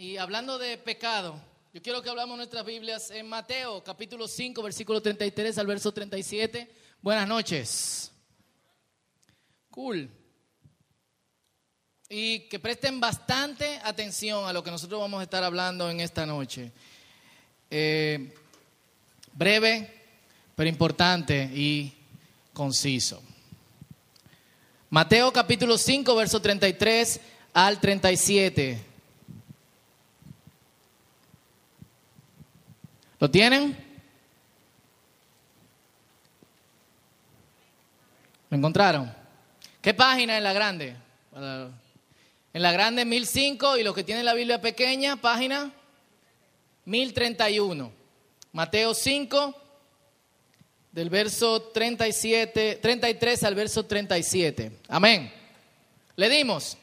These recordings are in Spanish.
Y hablando de pecado, yo quiero que hablamos nuestras Biblias en Mateo, capítulo 5, versículo 33 al verso 37. Buenas noches. Cool. Y que presten bastante atención a lo que nosotros vamos a estar hablando en esta noche. Eh, breve, pero importante y conciso. Mateo capítulo 5, verso 33 al 37. ¿Lo tienen? ¿Lo encontraron? ¿Qué página en la grande? En la grande 1005 y los que tienen la Biblia pequeña, página 1031. Mateo 5, del verso 37, 33 al verso 37. Amén. Le dimos.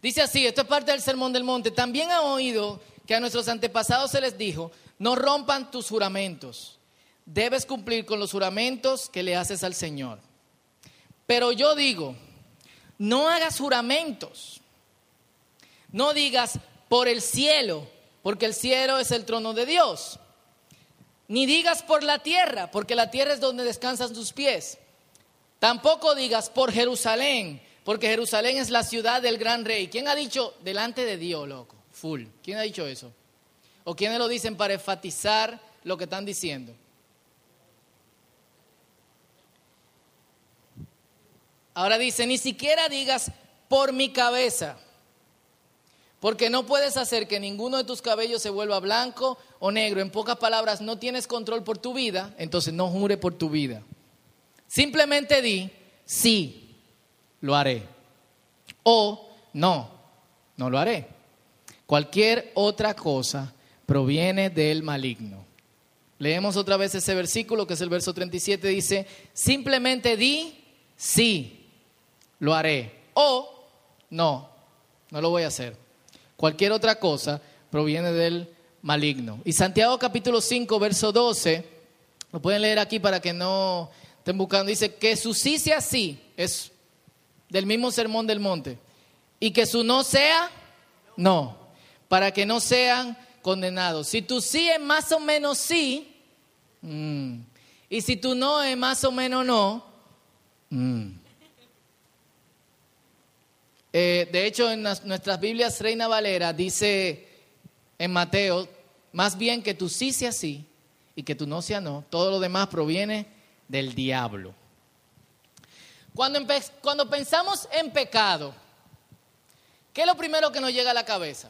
Dice así, esto es parte del Sermón del Monte. También ha oído que a nuestros antepasados se les dijo, no rompan tus juramentos. Debes cumplir con los juramentos que le haces al Señor. Pero yo digo, no hagas juramentos. No digas por el cielo, porque el cielo es el trono de Dios. Ni digas por la tierra, porque la tierra es donde descansan tus pies. Tampoco digas por Jerusalén, porque Jerusalén es la ciudad del gran rey. ¿Quién ha dicho delante de Dios, loco? Full. ¿Quién ha dicho eso? ¿O quiénes lo dicen para enfatizar lo que están diciendo? Ahora dice, ni siquiera digas por mi cabeza, porque no puedes hacer que ninguno de tus cabellos se vuelva blanco o negro. En pocas palabras, no tienes control por tu vida, entonces no jure por tu vida. Simplemente di, sí, lo haré. O no, no lo haré. Cualquier otra cosa proviene del maligno. Leemos otra vez ese versículo, que es el verso 37, dice, simplemente di, sí, lo haré, o no, no lo voy a hacer. Cualquier otra cosa proviene del maligno. Y Santiago capítulo 5, verso 12, lo pueden leer aquí para que no estén buscando, dice que su sí sea sí, es del mismo sermón del monte, y que su no sea no, para que no sean condenado. Si tu sí es más o menos sí, mm, y si tu no es más o menos no, mm. eh, de hecho en nuestras Biblias Reina Valera dice en Mateo, más bien que tu sí sea sí y que tu no sea no, todo lo demás proviene del diablo. Cuando, cuando pensamos en pecado, ¿qué es lo primero que nos llega a la cabeza?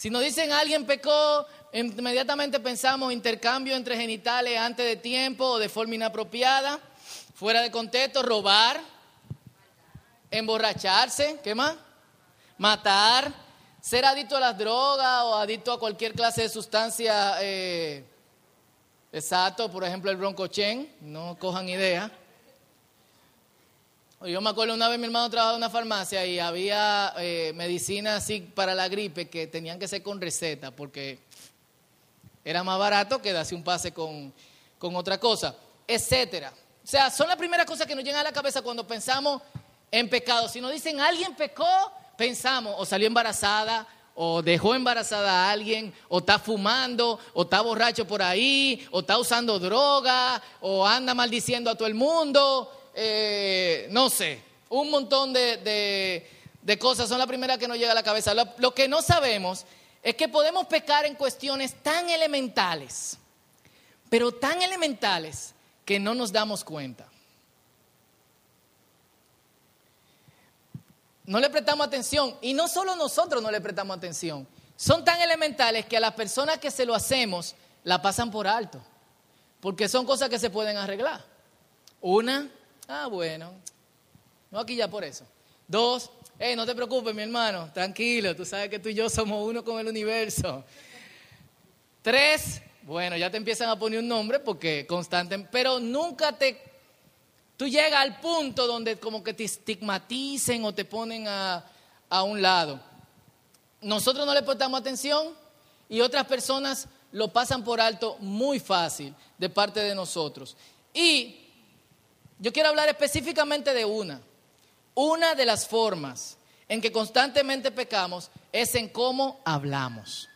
Si nos dicen alguien pecó, inmediatamente pensamos intercambio entre genitales antes de tiempo o de forma inapropiada, fuera de contexto, robar, emborracharse, ¿qué más? Matar, ser adicto a las drogas o adicto a cualquier clase de sustancia. Eh, exacto, por ejemplo el broncochen, no cojan idea. Yo me acuerdo una vez mi hermano trabajaba en una farmacia y había eh, medicina así para la gripe que tenían que ser con receta porque era más barato que darse un pase con, con otra cosa, etcétera. O sea, son las primeras cosas que nos llegan a la cabeza cuando pensamos en pecado. Si nos dicen alguien pecó, pensamos o salió embarazada, o dejó embarazada a alguien, o está fumando, o está borracho por ahí, o está usando droga, o anda maldiciendo a todo el mundo. Eh, no sé, un montón de, cosas son la primera que nos llega a la cabeza. Lo, que no sabemos es que podemos pecar en cuestiones tan elementales, pero tan elementales que no nos damos cuenta. No le prestamos atención y no solo nosotros no le prestamos atención. Son tan elementales que a las personas que se lo hacemos la pasan por alto, porque son cosas que se pueden arreglar. Una, Ah, bueno. No aquí ya por eso. Dos, hey, no te preocupes, mi hermano, tranquilo, tú sabes que tú y yo somos uno con el universo. Tres, bueno, ya te empiezan a poner un nombre porque constante, pero nunca te... Tú llegas al punto donde como que te estigmaticen o te ponen a, a un lado. Nosotros no le prestamos atención y otras personas lo pasan por alto muy fácil de parte de nosotros. Y yo quiero hablar específicamente de una. Una de las formas en que constantemente pecamos es en cómo hablamos.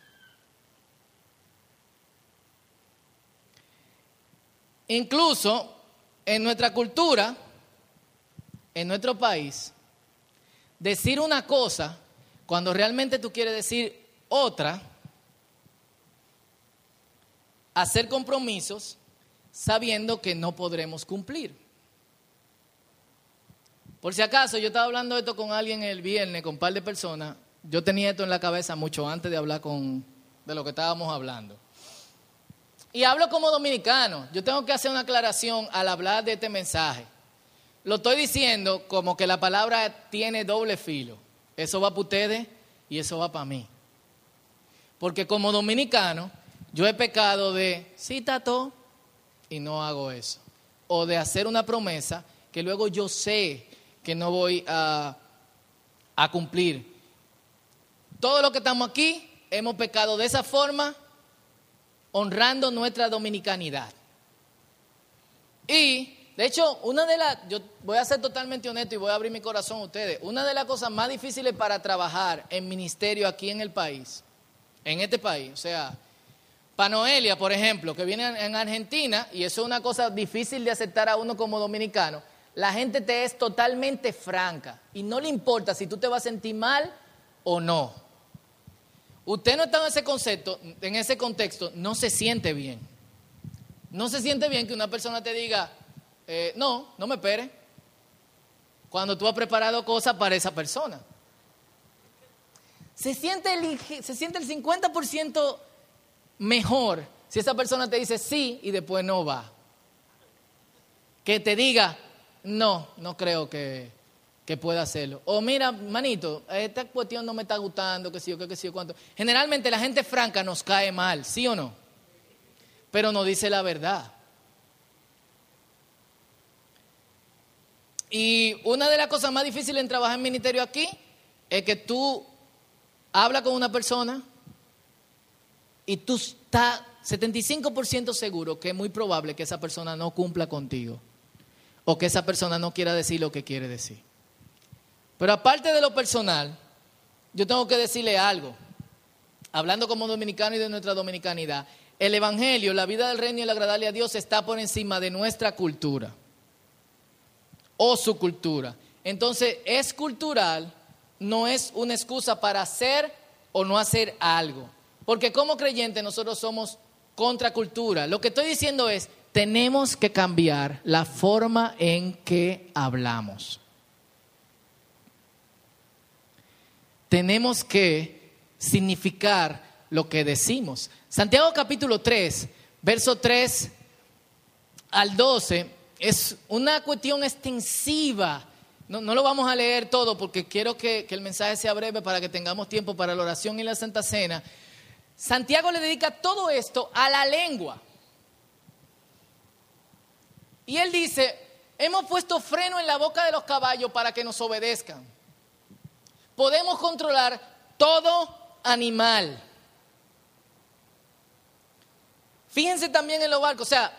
Incluso en nuestra cultura, en nuestro país, decir una cosa cuando realmente tú quieres decir otra, hacer compromisos sabiendo que no podremos cumplir. Por si acaso, yo estaba hablando esto con alguien el viernes, con un par de personas. Yo tenía esto en la cabeza mucho antes de hablar con, de lo que estábamos hablando. Y hablo como dominicano. Yo tengo que hacer una aclaración al hablar de este mensaje. Lo estoy diciendo como que la palabra tiene doble filo. Eso va para ustedes y eso va para mí. Porque como dominicano, yo he pecado de, sí, tato, y no hago eso. O de hacer una promesa que luego yo sé que no voy a, a cumplir. Todo lo que estamos aquí hemos pecado de esa forma honrando nuestra dominicanidad. Y, de hecho, una de las, yo voy a ser totalmente honesto y voy a abrir mi corazón a ustedes, una de las cosas más difíciles para trabajar en ministerio aquí en el país, en este país, o sea, Panoelia, por ejemplo, que viene en Argentina, y eso es una cosa difícil de aceptar a uno como dominicano, la gente te es totalmente franca y no le importa si tú te vas a sentir mal o no. Usted no está en ese concepto, en ese contexto, no se siente bien. No se siente bien que una persona te diga, eh, no, no me espere, cuando tú has preparado cosas para esa persona. Se siente el, se siente el 50% mejor si esa persona te dice sí y después no va. Que te diga, no, no creo que, que pueda hacerlo. O mira, manito, esta cuestión no me está gustando, que sí o que, sí o cuánto. Generalmente la gente franca nos cae mal, ¿sí o no? Pero no dice la verdad. Y una de las cosas más difíciles en trabajar en ministerio aquí es que tú hablas con una persona y tú estás 75% seguro que es muy probable que esa persona no cumpla contigo o que esa persona no quiera decir lo que quiere decir. Pero aparte de lo personal, yo tengo que decirle algo. Hablando como dominicano y de nuestra dominicanidad, el Evangelio, la vida del reino y el agradarle a Dios está por encima de nuestra cultura o su cultura. Entonces, es cultural, no es una excusa para hacer o no hacer algo. Porque como creyentes nosotros somos contracultura. Lo que estoy diciendo es, tenemos que cambiar la forma en que hablamos. tenemos que significar lo que decimos. Santiago capítulo 3, verso 3 al 12, es una cuestión extensiva. No, lo vamos a leer todo porque quiero que, el mensaje sea breve para que tengamos tiempo para la oración y la Santa Cena. Santiago le dedica todo esto a la lengua. Y él dice, hemos puesto freno en la boca de los caballos para que nos obedezcan podemos controlar todo animal. Fíjense también en los barcos, o sea,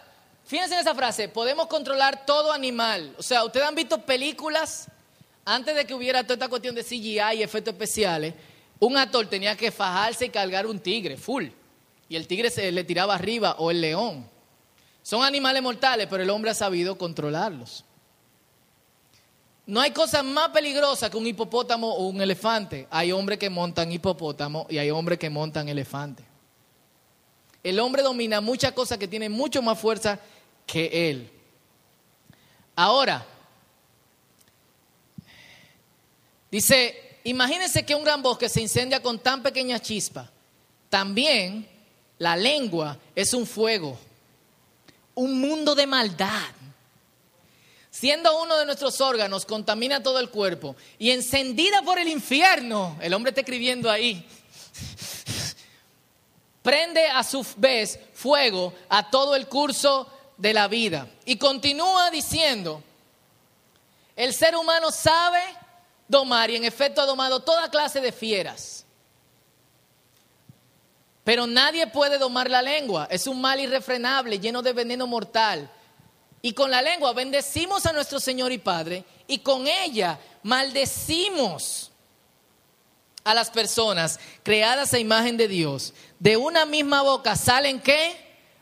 fíjense en esa frase, podemos controlar todo animal. O sea, ustedes han visto películas, antes de que hubiera toda esta cuestión de CGI y efectos especiales, un actor tenía que fajarse y cargar un tigre, full. Y el tigre se le tiraba arriba o el león. Son animales mortales, pero el hombre ha sabido controlarlos. No hay cosa más peligrosa que un hipopótamo o un elefante. Hay hombres que montan hipopótamo y hay hombres que montan elefante. El hombre domina muchas cosas que tienen mucho más fuerza que él. Ahora, dice, imagínense que un gran bosque se incendia con tan pequeña chispa. También la lengua es un fuego, un mundo de maldad siendo uno de nuestros órganos, contamina todo el cuerpo y encendida por el infierno, el hombre está escribiendo ahí, prende a su vez fuego a todo el curso de la vida. Y continúa diciendo, el ser humano sabe domar y en efecto ha domado toda clase de fieras. Pero nadie puede domar la lengua, es un mal irrefrenable, lleno de veneno mortal y con la lengua bendecimos a nuestro Señor y Padre y con ella maldecimos a las personas creadas a imagen de Dios, de una misma boca salen qué?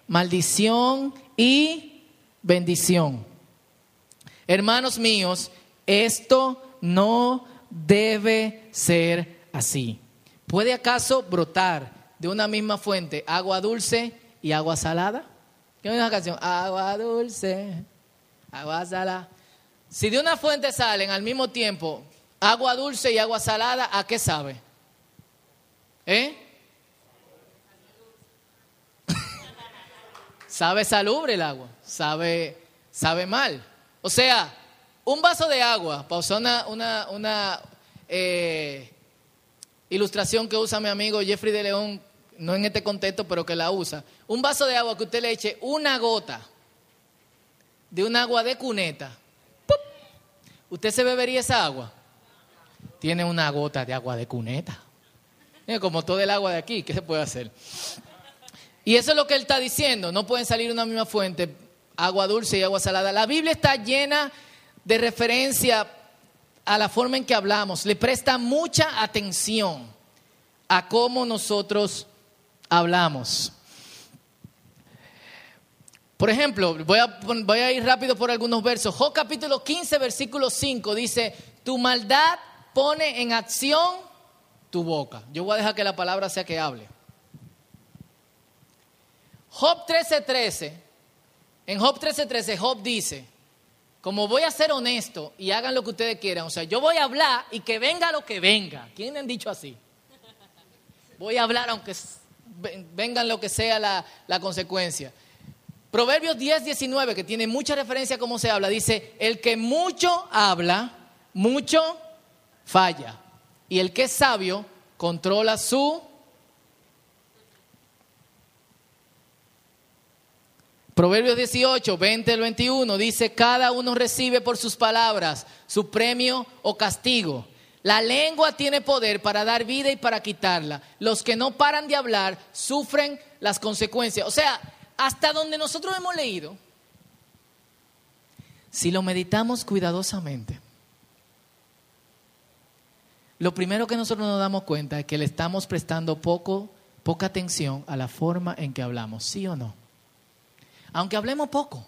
Maldición y bendición. Hermanos míos, esto no debe ser así. ¿Puede acaso brotar de una misma fuente agua dulce y agua salada? ¿Qué es una canción? Agua dulce, agua salada. Si de una fuente salen al mismo tiempo agua dulce y agua salada, ¿a qué sabe? ¿Eh? sabe salubre el agua, sabe, sabe mal. O sea, un vaso de agua, para usar una, una, eh, ilustración que usa mi amigo Jeffrey de León, no en este contexto, pero que la usa. Un vaso de agua que usted le eche una gota de un agua de cuneta. ¿Usted se bebería esa agua? Tiene una gota de agua de cuneta. Como todo el agua de aquí, ¿qué se puede hacer? Y eso es lo que él está diciendo. No pueden salir una misma fuente, agua dulce y agua salada. La Biblia está llena de referencia a la forma en que hablamos. Le presta mucha atención a cómo nosotros hablamos. Por ejemplo, voy a, ir rápido por algunos versos. Job capítulo 15, versículo 5 dice, tu maldad pone en acción tu boca. Yo voy a dejar que la palabra sea que hable. Job 13:13, en Job 13:13, Job dice, como voy a ser honesto y hagan lo que ustedes quieran, o sea, yo voy a hablar y que venga lo que venga. ¿Quién han dicho así? Voy a hablar aunque vengan lo que sea la, la consecuencia. Proverbios 10, 19, que tiene mucha referencia a cómo se habla, dice, el que mucho habla, mucho falla. Y el que es sabio controla su... Proverbios 18, 20 al 21 dice, cada uno recibe por sus palabras su premio o castigo. La lengua tiene poder para dar vida y para quitarla. Los que no paran de hablar sufren las consecuencias. O sea, hasta donde nosotros hemos leído, si lo meditamos cuidadosamente, lo primero que nosotros nos damos cuenta es que le estamos prestando poco, poca atención a la forma en que hablamos, ¿sí o no? Aunque hablemos poco.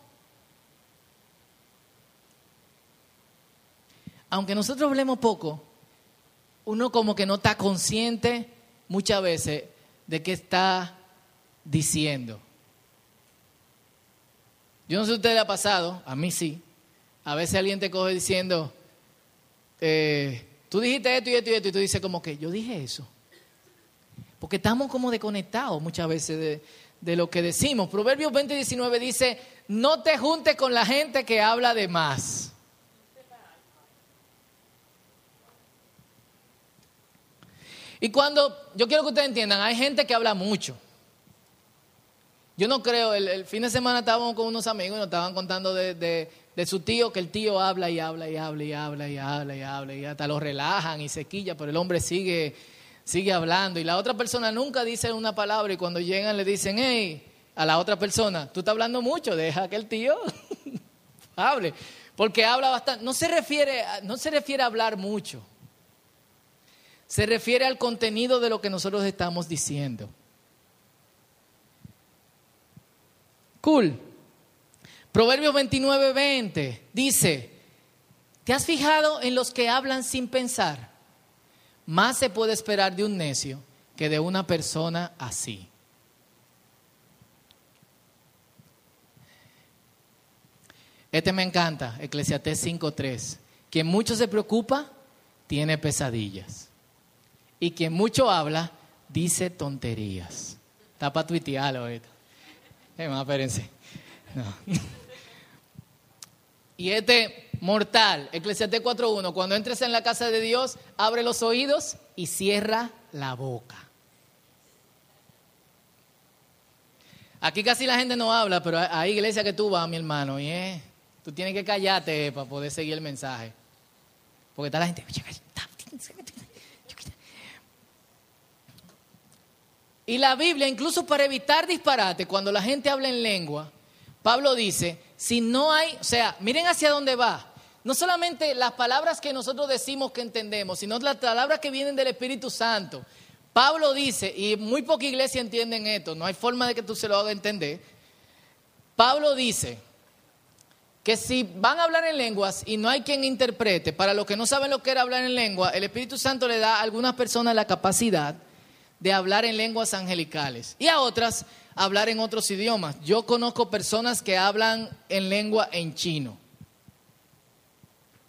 Aunque nosotros hablemos poco, uno como que no está consciente muchas veces de qué está diciendo. Yo no sé si usted le ha pasado, a mí sí. A veces alguien te coge diciendo, eh, Tú dijiste esto y esto y esto y tú dices como que yo dije eso. Porque estamos como desconectados muchas veces de, lo que decimos. Proverbios 20 19 dice, no te juntes con la gente que habla de más. Y cuando, yo quiero que ustedes entiendan, hay gente que habla mucho. Yo no creo, el, fin de semana estábamos con unos amigos y nos estaban contando de, su tío, que el tío habla y habla y habla y habla y habla y habla y hasta lo relajan y se quilla, pero el hombre sigue, sigue hablando y la otra persona nunca dice una palabra y cuando llegan le dicen, hey, a la otra persona, tú estás hablando mucho, deja que el tío hable, porque habla bastante, no se refiere, no se refiere a hablar mucho, se refiere al contenido de lo que nosotros estamos diciendo. Cool. Proverbios 29, 20 dice, ¿te has fijado en los que hablan sin pensar? Más se puede esperar de un necio que de una persona así. Este me encanta, Eclesiastés 5.3. Quien mucho se preocupa, tiene pesadillas. Y quien mucho habla, dice tonterías. Está para tuitearlo esto. Eh, más, espérense. Y este mortal, Eclesiastés 4.1, cuando entres en la casa de Dios, abre los oídos y cierra la boca. Aquí casi la gente no habla, pero hay iglesia que tú vas, mi hermano, tú tienes que callarte para poder seguir el mensaje. Porque está la gente... Y la Biblia, incluso para evitar disparate, cuando la gente habla en lengua, Pablo dice, si no hay, o sea, miren hacia dónde va. no solamente las palabras que nosotros decimos que entendemos, sino las palabras que vienen del Espíritu Santo. Pablo dice, y muy poca iglesia entienden esto, no hay forma de que tú se lo hagas entender. Pablo dice que si van a hablar en lenguas y no hay quien interprete, para los que no saben lo que era hablar en lengua, el Espíritu Santo le da a algunas personas la capacidad de hablar en lenguas angelicales y a otras hablar en otros idiomas. Yo conozco personas que hablan en lengua en chino.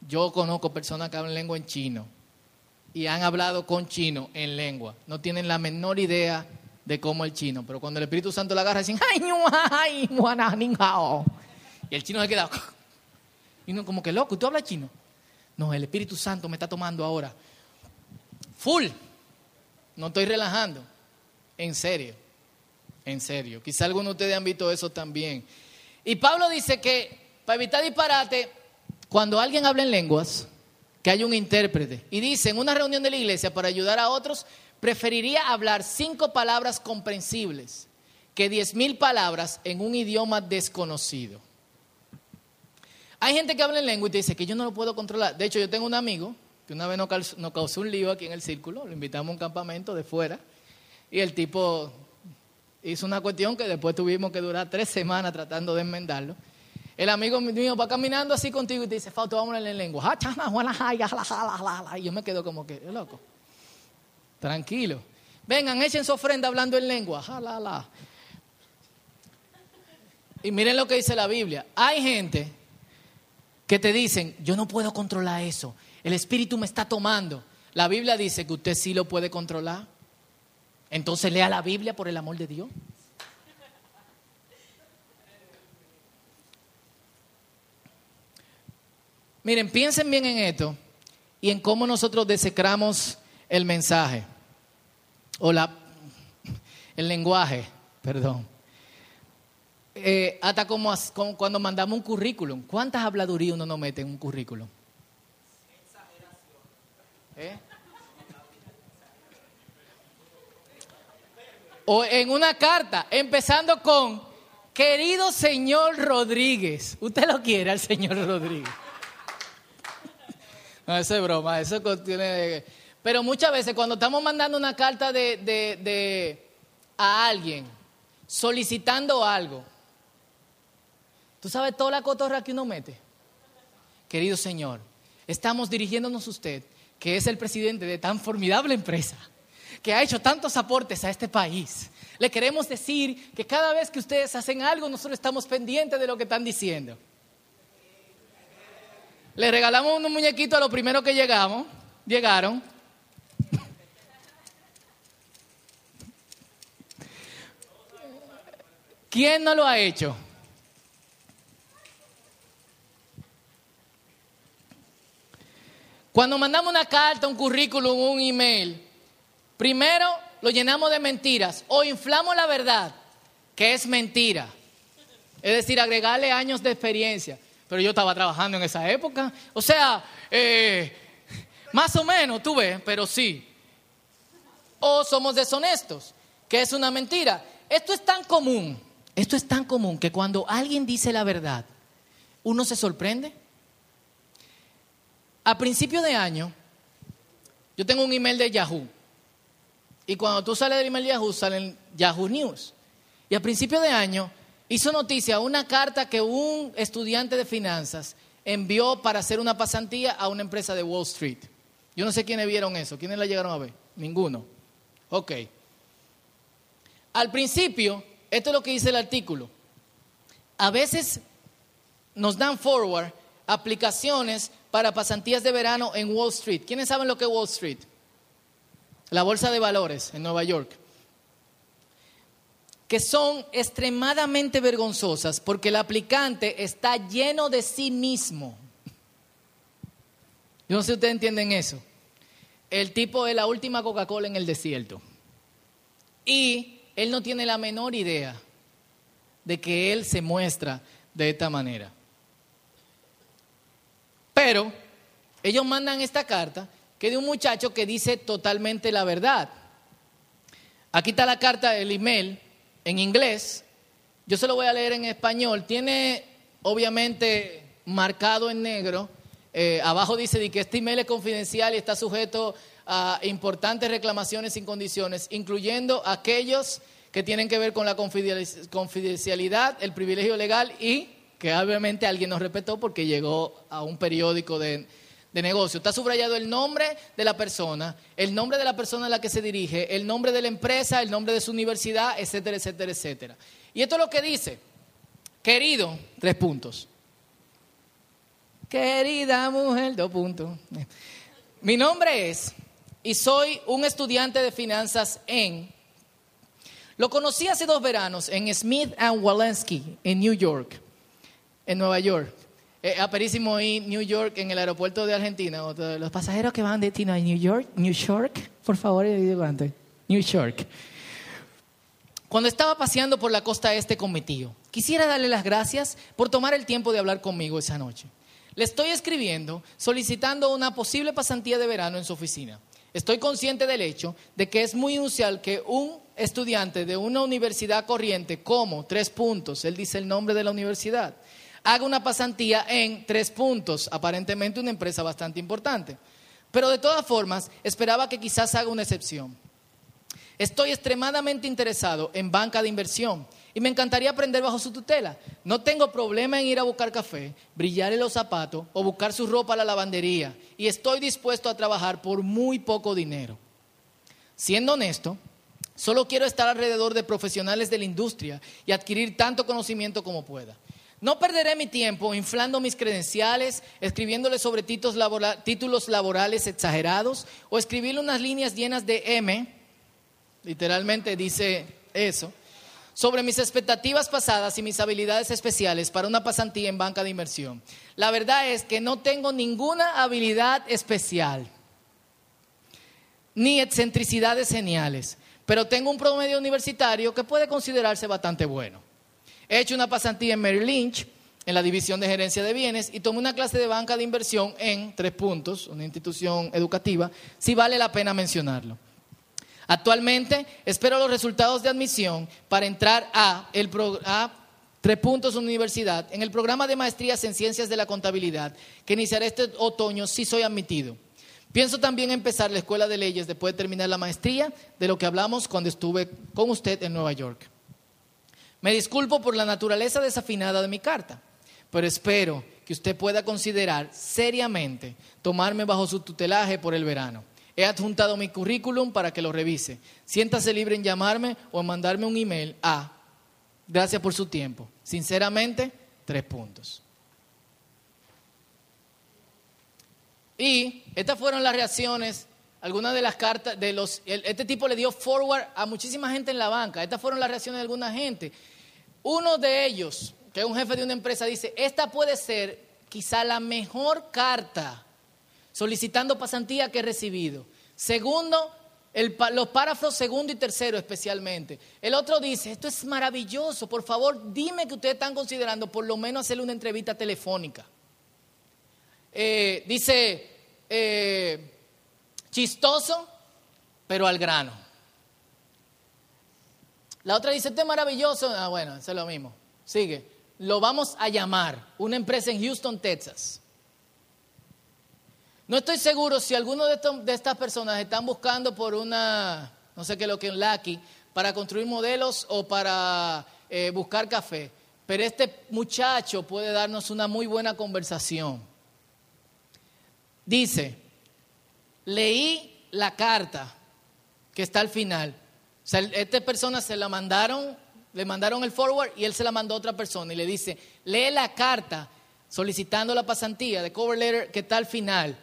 Yo conozco personas que hablan lengua en chino y han hablado con chino en lengua. No tienen la menor idea de cómo el chino, pero cuando el Espíritu Santo la agarra, dicen, ¡ay, Y el chino se queda, y uno como que loco, ¿tú hablas chino? No, el Espíritu Santo me está tomando ahora. Full. No estoy relajando. En serio. En serio. Quizá algunos de ustedes han visto eso también. Y Pablo dice que para evitar disparate, cuando alguien habla en lenguas, que haya un intérprete. Y dice, en una reunión de la iglesia, para ayudar a otros, preferiría hablar cinco palabras comprensibles que diez mil palabras en un idioma desconocido. Hay gente que habla en lengua y te dice que yo no lo puedo controlar. De hecho, yo tengo un amigo que una vez nos causó un lío aquí en el círculo, lo invitamos a un campamento de fuera y el tipo hizo una cuestión que después tuvimos que durar tres semanas tratando de enmendarlo. El amigo mío va caminando así contigo y te dice, Fausto, vamos en lengua. Y yo me quedo como que, loco, tranquilo. Vengan, echen su ofrenda hablando en lengua. Y miren lo que dice la Biblia. Hay gente que te dicen, yo no puedo controlar eso, el Espíritu me está tomando. La Biblia dice que usted sí lo puede controlar. Entonces lea la Biblia por el amor de Dios. Miren, piensen bien en esto y en cómo nosotros desecramos el mensaje o la, el lenguaje, perdón. Eh, hasta como, cuando mandamos un currículum. ¿Cuántas habladurías uno no mete en un currículum? ¿Eh? O en una carta, empezando con, querido señor Rodríguez. ¿Usted lo quiere al señor Rodríguez? No, eso es broma, eso contiene... Pero muchas veces cuando estamos mandando una carta de, de a alguien solicitando algo, ¿Tú sabes toda la cotorra que uno mete? Querido Señor, estamos dirigiéndonos a usted, que es el presidente de tan formidable empresa, que ha hecho tantos aportes a este país. Le queremos decir que cada vez que ustedes hacen algo, nosotros estamos pendientes de lo que están diciendo. Le regalamos unos muñequitos a los primeros que llegamos, llegaron. ¿Quién no lo ha hecho? Cuando mandamos una carta, un currículum, un email, primero lo llenamos de mentiras o inflamos la verdad, que es mentira. Es decir, agregarle años de experiencia. Pero yo estaba trabajando en esa época. O sea, eh, más o menos, tú ves, pero sí. O somos deshonestos, que es una mentira. Esto es tan común, esto es tan común que cuando alguien dice la verdad, uno se sorprende. A principio de año, yo tengo un email de Yahoo. Y cuando tú sales del email de Yahoo, salen Yahoo News. Y a principio de año hizo noticia una carta que un estudiante de finanzas envió para hacer una pasantía a una empresa de Wall Street. Yo no sé quiénes vieron eso. ¿Quiénes la llegaron a ver? Ninguno. Ok. Al principio, esto es lo que dice el artículo. A veces nos dan forward aplicaciones para pasantías de verano en Wall Street. ¿Quiénes saben lo que es Wall Street? La bolsa de valores en Nueva York. Que son extremadamente vergonzosas porque el aplicante está lleno de sí mismo. Yo no sé si ustedes entienden eso. El tipo es la última Coca-Cola en el desierto. Y él no tiene la menor idea de que él se muestra de esta manera. Pero ellos mandan esta carta que de un muchacho que dice totalmente la verdad. Aquí está la carta, el email en inglés. Yo se lo voy a leer en español. Tiene obviamente marcado en negro eh, abajo dice que este email es confidencial y está sujeto a importantes reclamaciones sin condiciones, incluyendo aquellos que tienen que ver con la confidencialidad, el privilegio legal y que obviamente alguien nos respetó porque llegó a un periódico de, de negocio. Está subrayado el nombre de la persona, el nombre de la persona a la que se dirige, el nombre de la empresa, el nombre de su universidad, etcétera, etcétera, etcétera. Y esto es lo que dice, querido, tres puntos. Querida mujer, dos puntos. Mi nombre es, y soy un estudiante de finanzas en, lo conocí hace dos veranos en Smith and Walensky, en New York, en Nueva York. Eh, aperísimo en New York, en el aeropuerto de Argentina. Los pasajeros que van de destino a New York, New York, por favor, New York. Cuando estaba paseando por la costa este con mi tío, quisiera darle las gracias por tomar el tiempo de hablar conmigo esa noche. Le estoy escribiendo solicitando una posible pasantía de verano en su oficina. Estoy consciente del hecho de que es muy inusual que un estudiante de una universidad corriente como tres puntos, él dice el nombre de la universidad, haga una pasantía en tres puntos, aparentemente una empresa bastante importante. Pero de todas formas, esperaba que quizás haga una excepción. Estoy extremadamente interesado en banca de inversión y me encantaría aprender bajo su tutela. No tengo problema en ir a buscar café, brillarle los zapatos o buscar su ropa a la lavandería y estoy dispuesto a trabajar por muy poco dinero. Siendo honesto, solo quiero estar alrededor de profesionales de la industria y adquirir tanto conocimiento como pueda. No perderé mi tiempo inflando mis credenciales, escribiéndole sobre títulos laborales exagerados o escribirle unas líneas llenas de M, literalmente dice eso, sobre mis expectativas pasadas y mis habilidades especiales para una pasantía en banca de inversión. La verdad es que no tengo ninguna habilidad especial, ni excentricidades geniales, pero tengo un promedio universitario que puede considerarse bastante bueno. He hecho una pasantía en Merrill Lynch, en la división de gerencia de bienes, y tomé una clase de banca de inversión en tres puntos, una institución educativa, si vale la pena mencionarlo. Actualmente espero los resultados de admisión para entrar a, el a Tres Puntos Universidad en el programa de maestrías en ciencias de la contabilidad que iniciará este otoño si soy admitido. Pienso también empezar la escuela de leyes después de terminar la maestría, de lo que hablamos cuando estuve con usted en Nueva York. Me disculpo por la naturaleza desafinada de mi carta, pero espero que usted pueda considerar seriamente tomarme bajo su tutelaje por el verano. He adjuntado mi currículum para que lo revise. Siéntase libre en llamarme o en mandarme un email a gracias por su tiempo. Sinceramente, tres puntos. Y estas fueron las reacciones, algunas de las cartas de los... Este tipo le dio forward a muchísima gente en la banca. Estas fueron las reacciones de alguna gente. Uno de ellos, que es un jefe de una empresa, dice, esta puede ser quizá la mejor carta solicitando pasantía que he recibido. Segundo, los párrafos segundo y tercero especialmente. El otro dice, esto es maravilloso, por favor dime que ustedes están considerando por lo menos hacerle una entrevista telefónica. Eh, dice, eh, chistoso, pero al grano. La otra dice, esto es maravilloso. Ah, bueno, eso es lo mismo. Sigue. Lo vamos a llamar una empresa en Houston, Texas. No estoy seguro si alguno de, estas personas están buscando por una, no sé qué lo que es Lucky, para construir modelos o para eh, buscar café. Pero este muchacho puede darnos una muy buena conversación. Dice, leí la carta que está al final. O sea, esta persona se la mandaron, le mandaron el forward y él se la mandó a otra persona y le dice, lee la carta solicitando la pasantía de cover letter que está al final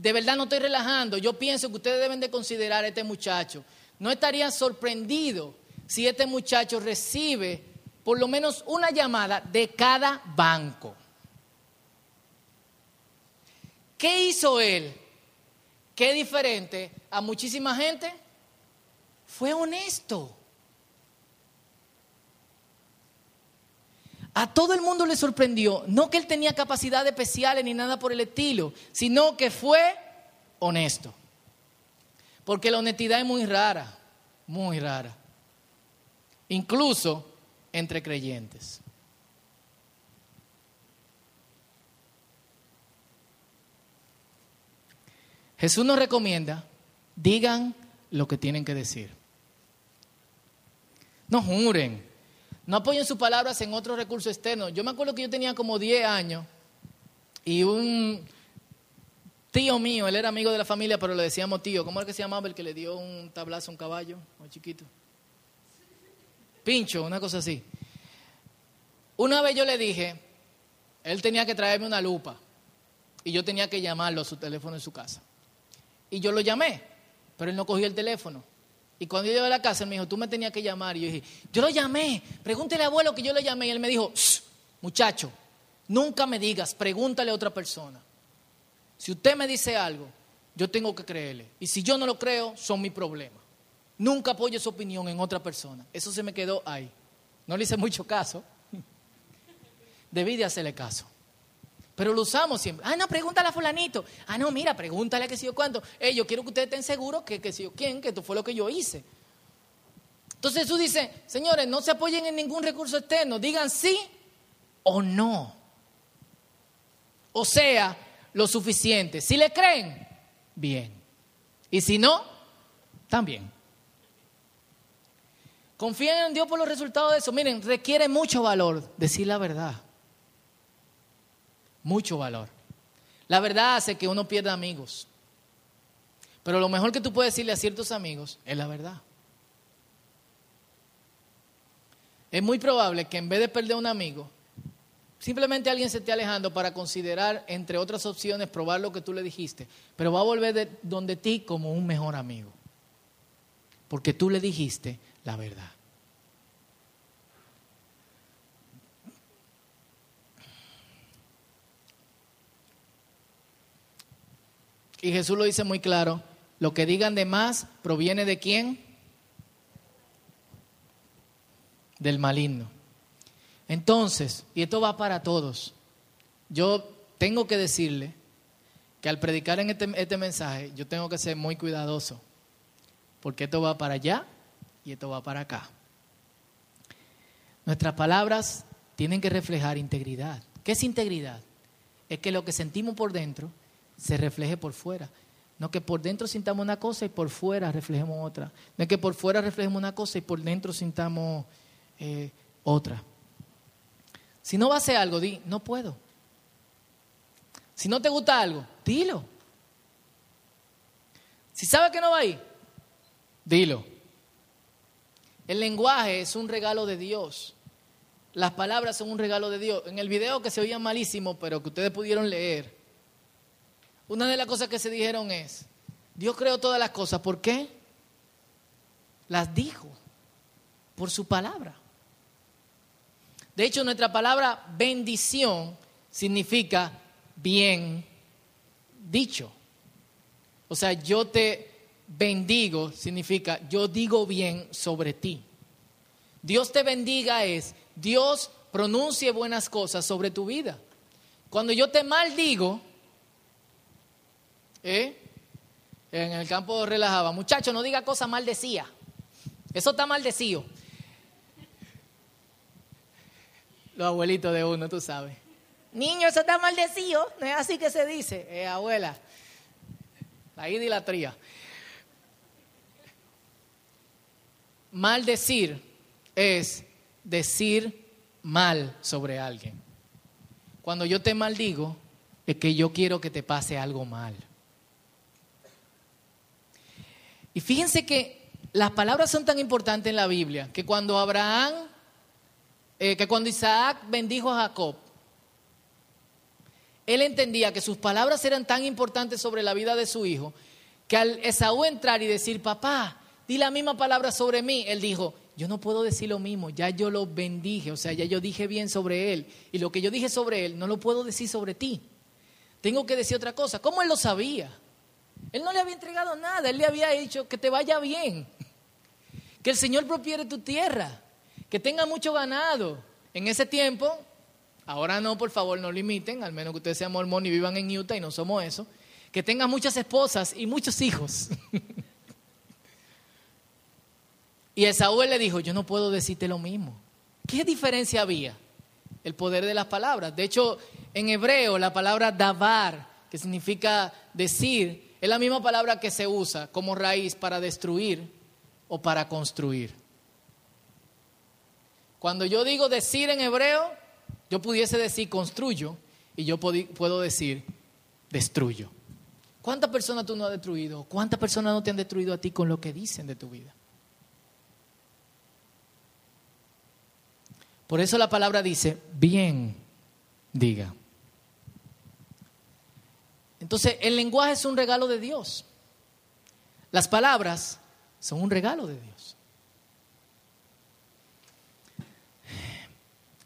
de verdad no estoy relajando. Yo pienso que ustedes deben de considerar a este muchacho. No estarían sorprendidos si este muchacho recibe por lo menos una llamada de cada banco. ¿Qué hizo él? ¿Qué diferente a muchísima gente? Fue honesto. A todo el mundo le sorprendió, no que él tenía capacidades especiales ni nada por el estilo, sino que fue honesto. Porque la honestidad es muy rara, muy rara. Incluso entre creyentes. Jesús nos recomienda, digan lo que tienen que decir. No juren, no apoyen sus palabras en otros recursos externos. Yo me acuerdo que yo tenía como 10 años y un tío mío, él era amigo de la familia, pero le decíamos tío. ¿Cómo era que se llamaba el que le dio un tablazo a un caballo? O chiquito. Pincho, una cosa así. Una vez yo le dije, él tenía que traerme una lupa y yo tenía que llamarlo a su teléfono en su casa. Y yo lo llamé, pero él no cogió el teléfono. Y cuando yo llegué a la casa, él me dijo, tú me tenías que llamar. Y yo dije, yo lo llamé, pregúntele al abuelo que yo lo llamé. Y él me dijo, muchacho, nunca me digas, pregúntale a otra persona. Si usted me dice algo, yo tengo que creerle. Y si yo no lo creo, son mi problema. Nunca apoyo su opinión en otra persona. Eso se me quedó ahí. No le hice mucho caso debí de hacerle caso. Pero lo usamos siempre. Ah, no, pregúntale a fulanito. Ah, no, mira, pregúntale a que si yo cuánto. Eh, yo quiero que ustedes estén seguros que, que si yo quién, que esto fue lo que yo hice. Entonces Jesús dice, señores, no se apoyen en ningún recurso externo, digan sí o no. O sea, lo suficiente. Si le creen, bien. Y si no, también. Confíen en Dios por los resultados de eso. Miren, requiere mucho valor decir la verdad mucho valor. La verdad hace que uno pierda amigos. Pero lo mejor que tú puedes decirle a ciertos amigos es la verdad. Es muy probable que en vez de perder un amigo, simplemente alguien se esté alejando para considerar, entre otras opciones, probar lo que tú le dijiste, pero va a volver de donde ti como un mejor amigo. Porque tú le dijiste la verdad. Y Jesús lo dice muy claro, lo que digan de más proviene de quién? Del maligno. Entonces, y esto va para todos, yo tengo que decirle que al predicar en este, este, mensaje yo tengo que ser muy cuidadoso, porque esto va para allá y esto va para acá. Nuestras palabras tienen que reflejar integridad. ¿Qué es integridad? Es que lo que sentimos por dentro se refleje por fuera. No que por dentro sintamos una cosa y por fuera reflejemos otra. No que por fuera reflejemos una cosa y por dentro sintamos eh, otra. Si no va a hacer algo, di, no puedo. Si no te gusta algo, dilo. Si sabes que no va a ir, dilo. El lenguaje es un regalo de Dios. Las palabras son un regalo de Dios. En el video que se oía malísimo, pero que ustedes pudieron leer, una de las cosas que se dijeron es, Dios creó todas las cosas, ¿por qué? Las dijo, por su palabra. De hecho, nuestra palabra bendición significa bien dicho. O sea, yo te bendigo significa yo digo bien sobre ti. Dios te bendiga es Dios pronuncie buenas cosas sobre tu vida. Cuando yo te maldigo, ¿Eh? En el campo relajaba. Muchacho, no diga cosas maldecía. Eso está maldecido. Los abuelitos de uno, tú sabes. Niño, eso está maldecido. No es así que se dice. Eh, abuela. La idolatría. Maldecir es decir mal sobre alguien. Cuando yo te maldigo, es que yo quiero que te pase algo mal. Y fíjense que las palabras son tan importantes en la Biblia que cuando Abraham, eh, que cuando Isaac bendijo a Jacob, él entendía que sus palabras eran tan importantes sobre la vida de su hijo que al Esaú entrar y decir, papá, di la misma palabra sobre mí, él dijo, yo no puedo decir lo mismo, ya yo lo bendije, o sea, ya yo dije bien sobre él, y lo que yo dije sobre él no lo puedo decir sobre ti. Tengo que decir otra cosa. ¿Cómo él lo sabía? Él no le había entregado nada, él le había dicho que te vaya bien, que el Señor propiere tu tierra, que tenga mucho ganado. En ese tiempo, ahora no, por favor, no limiten, al menos que ustedes sean mormón y vivan en Utah y no somos eso, que tenga muchas esposas y muchos hijos. y Esaú le dijo, yo no puedo decirte lo mismo. ¿Qué diferencia había? El poder de las palabras. De hecho, en hebreo la palabra davar, que significa decir, es la misma palabra que se usa como raíz para destruir o para construir. Cuando yo digo decir en hebreo, yo pudiese decir construyo y yo puedo decir destruyo. ¿Cuántas personas tú no has destruido? ¿Cuántas personas no te han destruido a ti con lo que dicen de tu vida? Por eso la palabra dice, bien diga. Entonces, el lenguaje es un regalo de Dios. Las palabras son un regalo de Dios.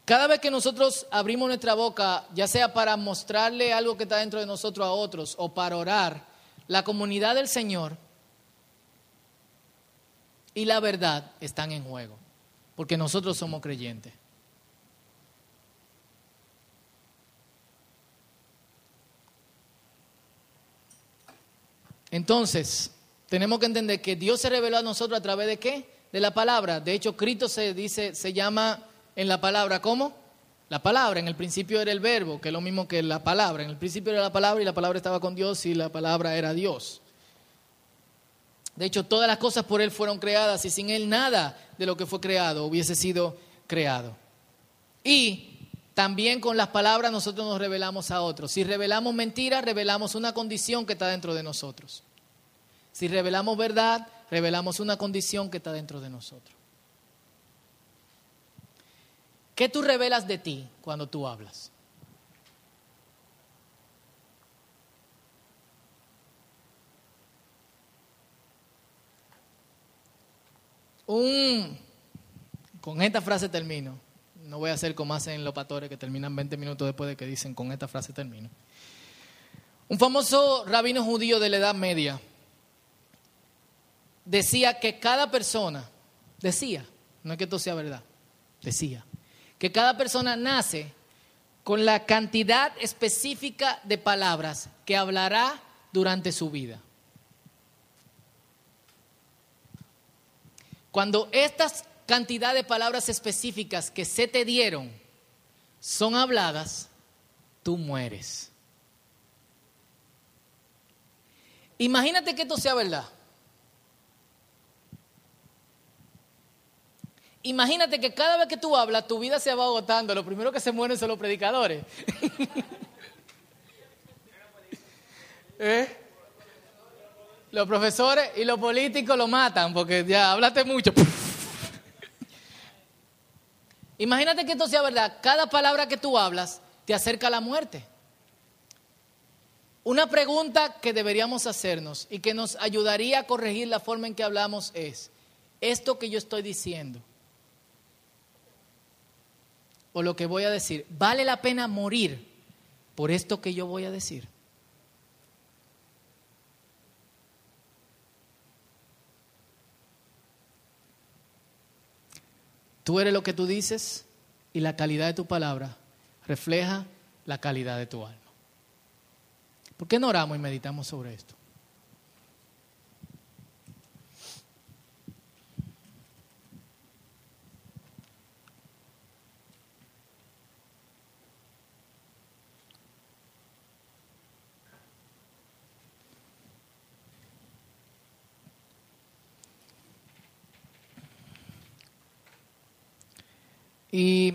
Cada vez que nosotros abrimos nuestra boca, ya sea para mostrarle algo que está dentro de nosotros a otros o para orar, la comunidad del Señor y la verdad están en juego, porque nosotros somos creyentes. Entonces, tenemos que entender que Dios se reveló a nosotros a través de qué? De la palabra. De hecho, Cristo se dice, se llama en la palabra, ¿cómo? La palabra, en el principio era el verbo, que es lo mismo que la palabra. En el principio era la palabra y la palabra estaba con Dios y la palabra era Dios. De hecho, todas las cosas por Él fueron creadas y sin Él nada de lo que fue creado hubiese sido creado. Y también con las palabras nosotros nos revelamos a otros. Si revelamos mentiras, revelamos una condición que está dentro de nosotros. Si revelamos verdad, revelamos una condición que está dentro de nosotros. ¿Qué tú revelas de ti cuando tú hablas? Un, con esta frase termino. No voy a hacer como hacen los patores que terminan 20 minutos después de que dicen con esta frase termino. Un famoso rabino judío de la Edad Media decía que cada persona, decía, no es que esto sea verdad, decía, que cada persona nace con la cantidad específica de palabras que hablará durante su vida. Cuando estas cantidad de palabras específicas que se te dieron son habladas, tú mueres. Imagínate que esto sea verdad. Imagínate que cada vez que tú hablas, tu vida se va agotando. Lo primero que se mueren son los predicadores. ¿Eh? Los profesores y los políticos lo matan porque ya hablaste mucho. Imagínate que esto sea verdad. Cada palabra que tú hablas te acerca a la muerte. Una pregunta que deberíamos hacernos y que nos ayudaría a corregir la forma en que hablamos es, ¿esto que yo estoy diciendo o lo que voy a decir, vale la pena morir por esto que yo voy a decir? Tú eres lo que tú dices y la calidad de tu palabra refleja la calidad de tu alma. ¿Por qué no oramos y meditamos sobre esto? Y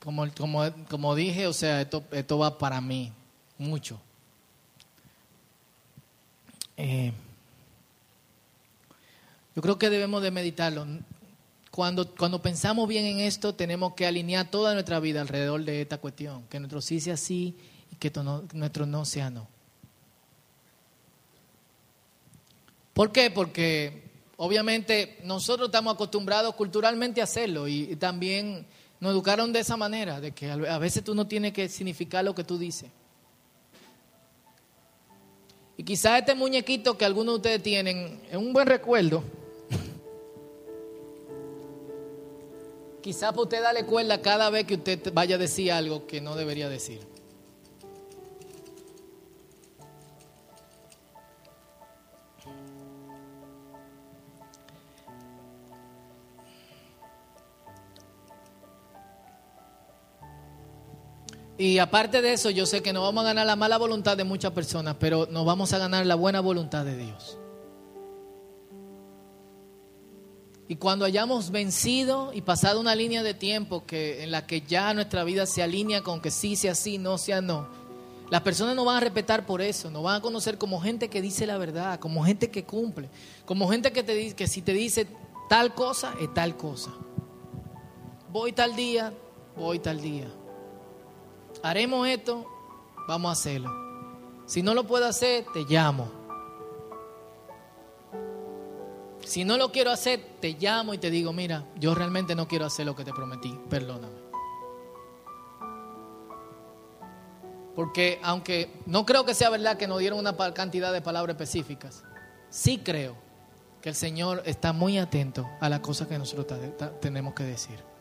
como, como, dije, o sea, esto, esto va para mí mucho. Eh, yo creo que debemos de meditarlo. Cuando, cuando pensamos bien en esto, tenemos que alinear toda nuestra vida alrededor de esta cuestión. Que nuestro sí sea sí y que nuestro no sea no. ¿Por qué? Porque obviamente nosotros estamos acostumbrados culturalmente a hacerlo y, también nos educaron de esa manera, de que a veces tú no tienes que significar lo que tú dices. Y quizás este muñequito que algunos de ustedes tienen es un buen recuerdo. quizás para usted darle cuerda cada vez que usted vaya a decir algo que no debería decir. Y aparte de eso, yo sé que no vamos a ganar la mala voluntad de muchas personas, pero nos vamos a ganar la buena voluntad de Dios. Y cuando hayamos vencido y pasado una línea de tiempo que, en la que ya nuestra vida se alinea con que sí sea sí, no sea no, las personas nos van a respetar por eso, nos van a conocer como gente que dice la verdad, como gente que cumple, como gente que, te, que si te dice tal cosa, es tal cosa. Voy tal día, voy tal día. Haremos esto, vamos a hacerlo. Si no lo puedo hacer, te llamo. Si no lo quiero hacer, te llamo y te digo, mira, yo realmente no quiero hacer lo que te prometí, perdóname. Porque aunque no creo que sea verdad que nos dieron una cantidad de palabras específicas, sí creo que el Señor está muy atento a las cosas que nosotros tenemos que decir.